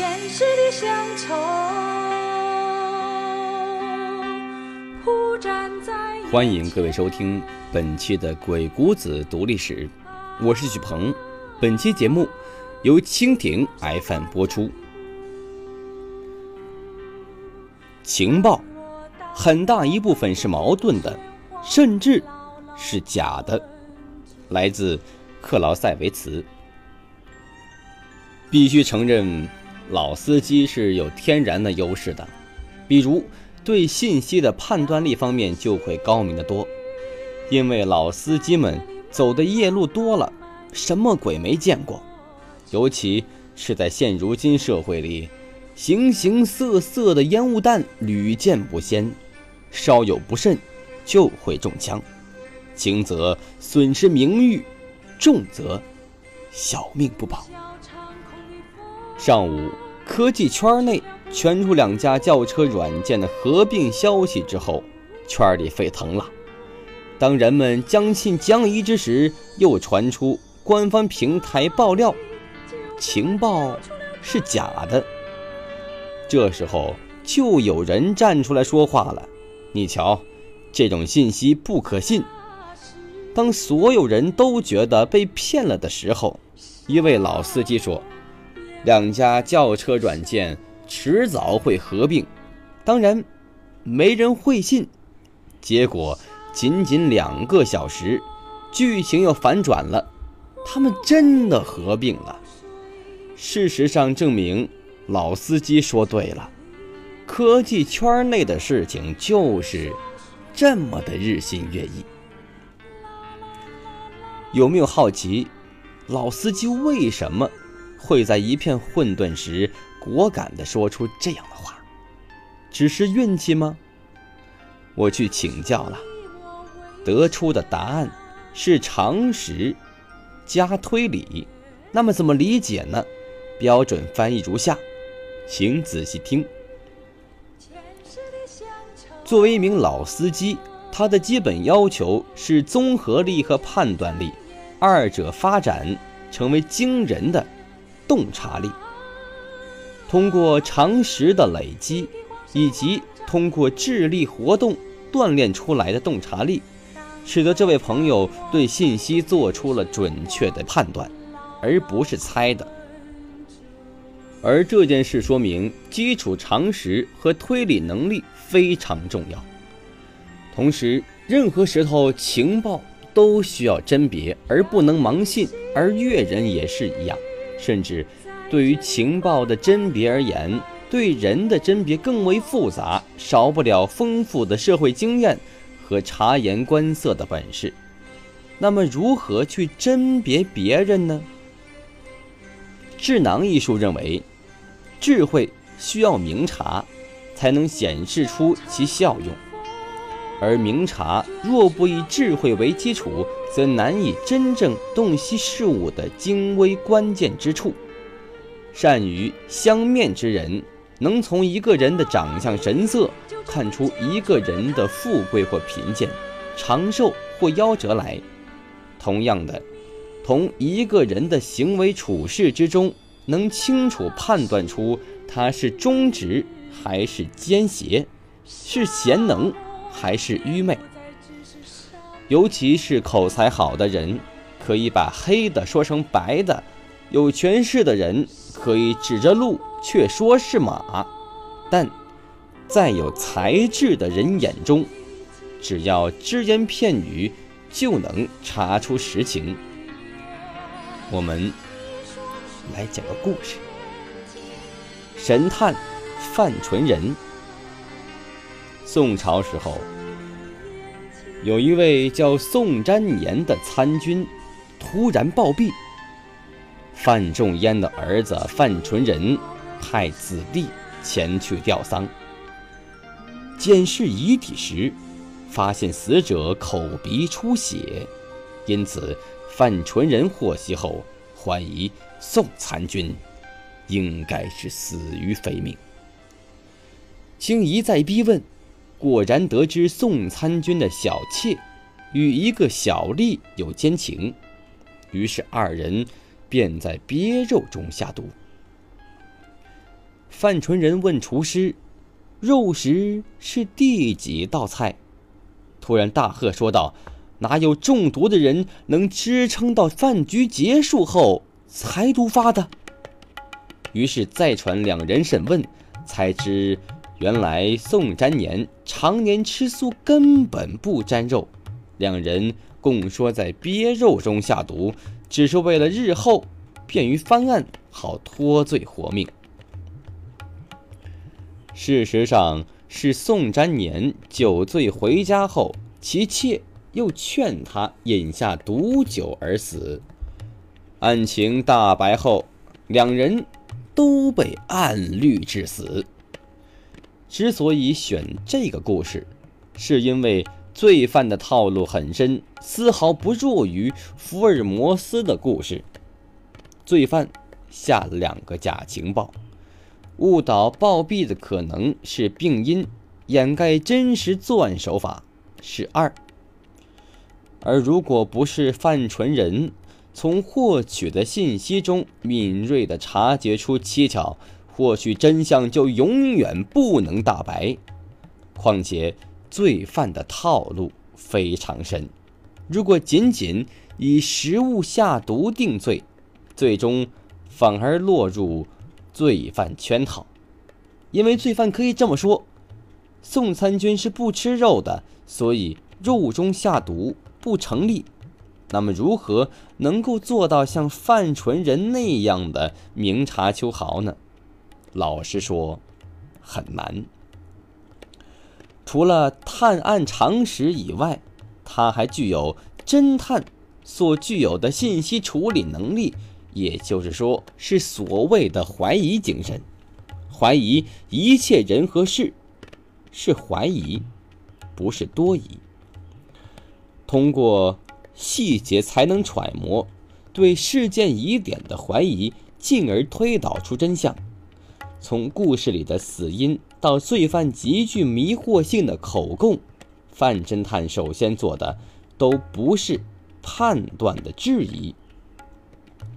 前世的乡愁，欢迎各位收听本期的《鬼谷子读历史》，我是许鹏。本期节目由蜻蜓 FM 播出。情报很大一部分是矛盾的，甚至是假的。来自克劳塞维茨。必须承认，老司机是有天然的优势的，比如对信息的判断力方面就会高明得多。因为老司机们走的夜路多了，什么鬼没见过，尤其是在现如今社会里，形形色色的烟雾弹屡见不鲜，稍有不慎就会中枪，轻则损失名誉，重则小命不保。上午，科技圈内传出两家轿车软件的合并消息之后，圈里沸腾了。当人们将信将疑之时，又传出官方平台爆料情报是假的。这时候，就有人站出来说话了：“你瞧，这种信息不可信。”当所有人都觉得被骗了的时候，一位老司机说。两家轿车软件迟早会合并，当然，没人会信。结果仅仅两个小时，剧情又反转了，他们真的合并了。事实上证明，老司机说对了，科技圈内的事情就是这么的日新月异。有没有好奇，老司机为什么？会在一片混沌时果敢地说出这样的话，只是运气吗？我去请教了，得出的答案是常识加推理。那么怎么理解呢？标准翻译如下，请仔细听。作为一名老司机，他的基本要求是综合力和判断力，二者发展成为惊人的。洞察力，通过常识的累积，以及通过智力活动锻炼出来的洞察力，使得这位朋友对信息做出了准确的判断，而不是猜的。而这件事说明，基础常识和推理能力非常重要。同时，任何时候情报都需要甄别，而不能盲信。而阅人也是一样。甚至，对于情报的甄别而言，对人的甄别更为复杂，少不了丰富的社会经验和察言观色的本事。那么，如何去甄别别人呢？智囊一书认为，智慧需要明察，才能显示出其效用；而明察若不以智慧为基础，则难以真正洞悉事物的精微关键之处。善于相面之人，能从一个人的长相神色看出一个人的富贵或贫贱、长寿或夭折来。同样的，从一个人的行为处事之中，能清楚判断出他是忠直还是奸邪，是贤能还是愚昧。尤其是口才好的人，可以把黑的说成白的；有权势的人可以指着路却说是马。但在有才智的人眼中，只要只言片语就能查出实情。我们来讲个故事：神探范纯仁。宋朝时候。有一位叫宋瞻年的参军，突然暴毙。范仲淹的儿子范纯仁派子弟前去吊丧。检视遗体时，发现死者口鼻出血，因此范纯仁获悉后怀疑宋参军应该是死于非命。经一再逼问。果然得知宋参军的小妾与一个小吏有奸情，于是二人便在鳖肉中下毒。范纯仁问厨师：“肉食是第几道菜？”突然大喝说道：“哪有中毒的人能支撑到饭局结束后才毒发的？”于是再传两人审问，才知原来宋沾年常年吃素，根本不沾肉。两人共说在鳖肉中下毒，只是为了日后便于翻案，好脱罪活命。事实上是宋沾年酒醉回家后，其妾又劝他饮下毒酒而死。案情大白后，两人都被按律致死。之所以选这个故事，是因为罪犯的套路很深，丝毫不弱于福尔摩斯的故事。罪犯下了两个假情报。误导暴毙的可能是病因，掩盖真实作案手法是二。而如果不是范纯仁从获取的信息中敏锐地察觉出蹊跷，或许真相就永远不能大白。况且罪犯的套路非常深，如果仅仅以食物下毒定罪，最终反而落入。罪犯圈套，因为罪犯可以这么说：宋参军是不吃肉的，所以肉中下毒不成立。那么，如何能够做到像范纯仁那样的明察秋毫呢？老实说，很难。除了探案常识以外，他还具有侦探所具有的信息处理能力。也就是说，是所谓的怀疑精神，怀疑一切人和事，是怀疑，不是多疑。通过细节才能揣摩对事件疑点的怀疑，进而推导出真相。从故事里的死因到罪犯极具迷惑性的口供，范侦探首先做的都不是判断的质疑。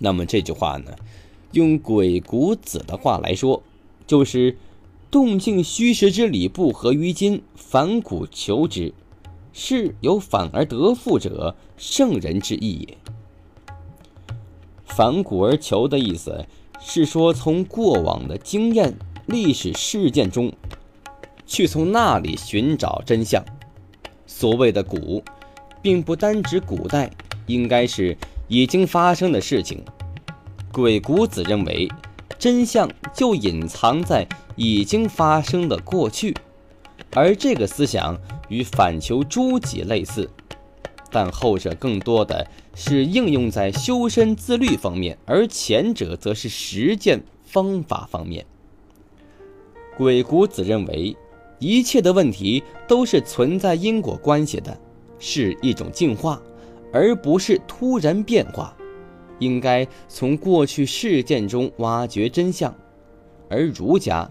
那么这句话呢，用鬼谷子的话来说，就是“动静虚实之理不合于今，反古求之，是有反而得复者，圣人之意也。”反古而求的意思是说，从过往的经验、历史事件中，去从那里寻找真相。所谓的“古”，并不单指古代，应该是。已经发生的事情，鬼谷子认为，真相就隐藏在已经发生的过去，而这个思想与反求诸己类似，但后者更多的是应用在修身自律方面，而前者则是实践方法方面。鬼谷子认为，一切的问题都是存在因果关系的，是一种进化。而不是突然变化，应该从过去事件中挖掘真相，而儒家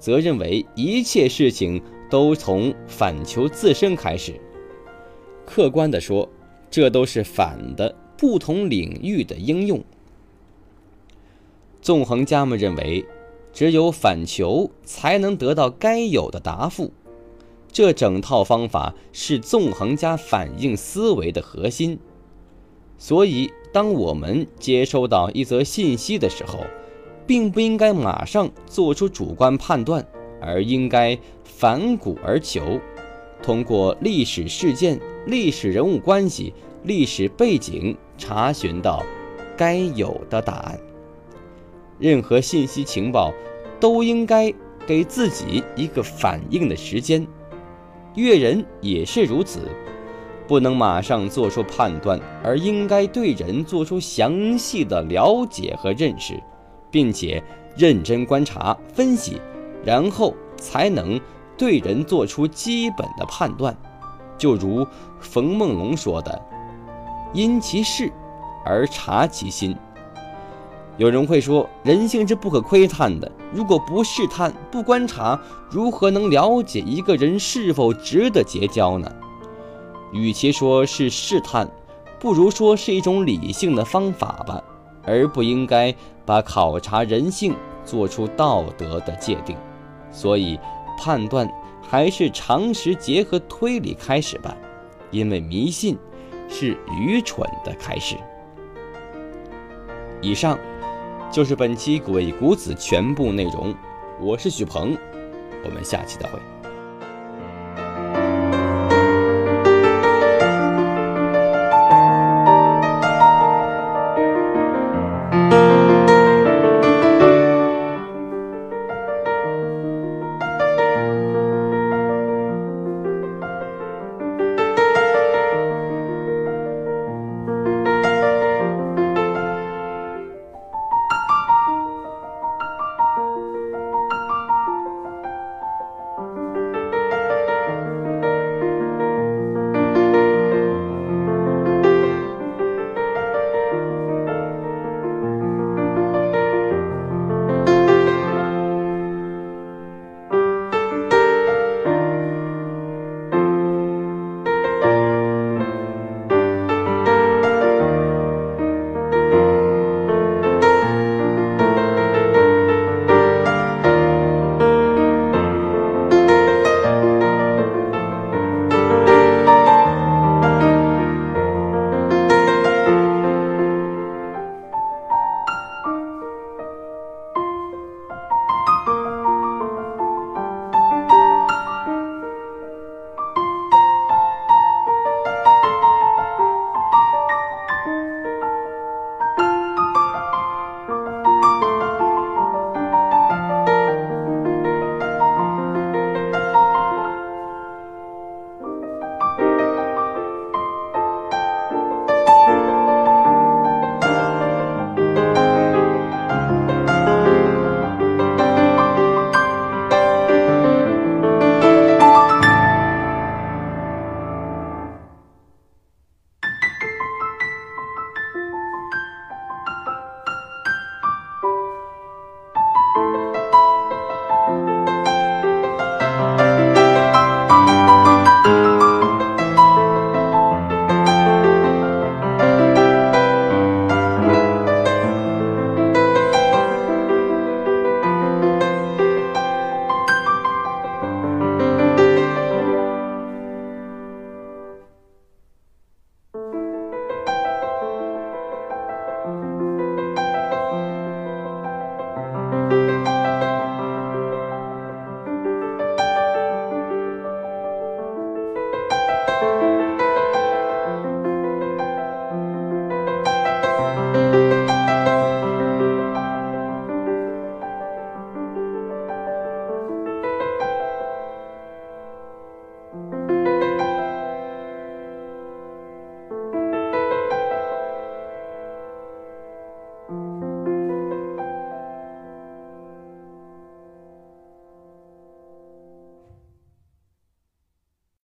则认为一切事情都从反求自身开始。客观的说，这都是反的不同领域的应用。纵横家们认为，只有反求才能得到该有的答复。这整套方法是纵横家反应思维的核心，所以当我们接收到一则信息的时候，并不应该马上做出主观判断，而应该反古而求，通过历史事件、历史人物关系、历史背景查询到该有的答案。任何信息情报都应该给自己一个反应的时间。阅人也是如此，不能马上做出判断，而应该对人做出详细的了解和认识，并且认真观察分析，然后才能对人做出基本的判断。就如冯梦龙说的：“因其事而察其心。”有人会说，人性是不可窥探的。如果不试探、不观察，如何能了解一个人是否值得结交呢？与其说是试探，不如说是一种理性的方法吧。而不应该把考察人性做出道德的界定，所以判断还是常识结合推理开始吧，因为迷信是愚蠢的开始。以上就是本期《鬼谷子》全部内容，我是许鹏，我们下期再会。